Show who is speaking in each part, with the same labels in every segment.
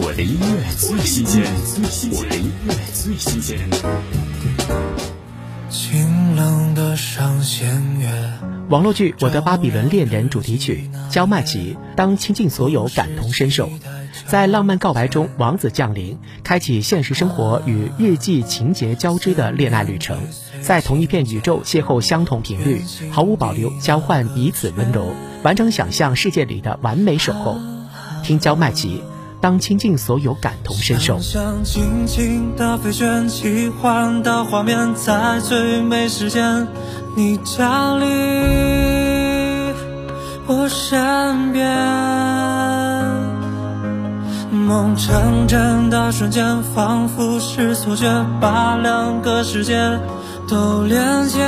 Speaker 1: 我的音乐最新鲜，我的音乐最新鲜。
Speaker 2: 清冷的上弦月，
Speaker 3: 网络剧《我的巴比伦恋人》主题曲，焦麦吉当倾尽所有，感同身受。在浪漫告白中，王子降临，开启现实生活与日记情节交织的恋爱旅程，在同一片宇宙邂逅相同频率，毫无保留交换彼此温柔，完整想象世界里的完美守候。听焦麦吉。当倾尽所有，感同身受。
Speaker 2: 想轻轻的飞旋，奇幻的画面，在最美时间，你降临我身边。梦成真的瞬间，仿佛是错觉，把两个世界都连接，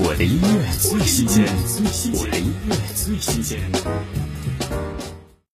Speaker 1: 我的音乐最新鲜，我的音乐最新鲜。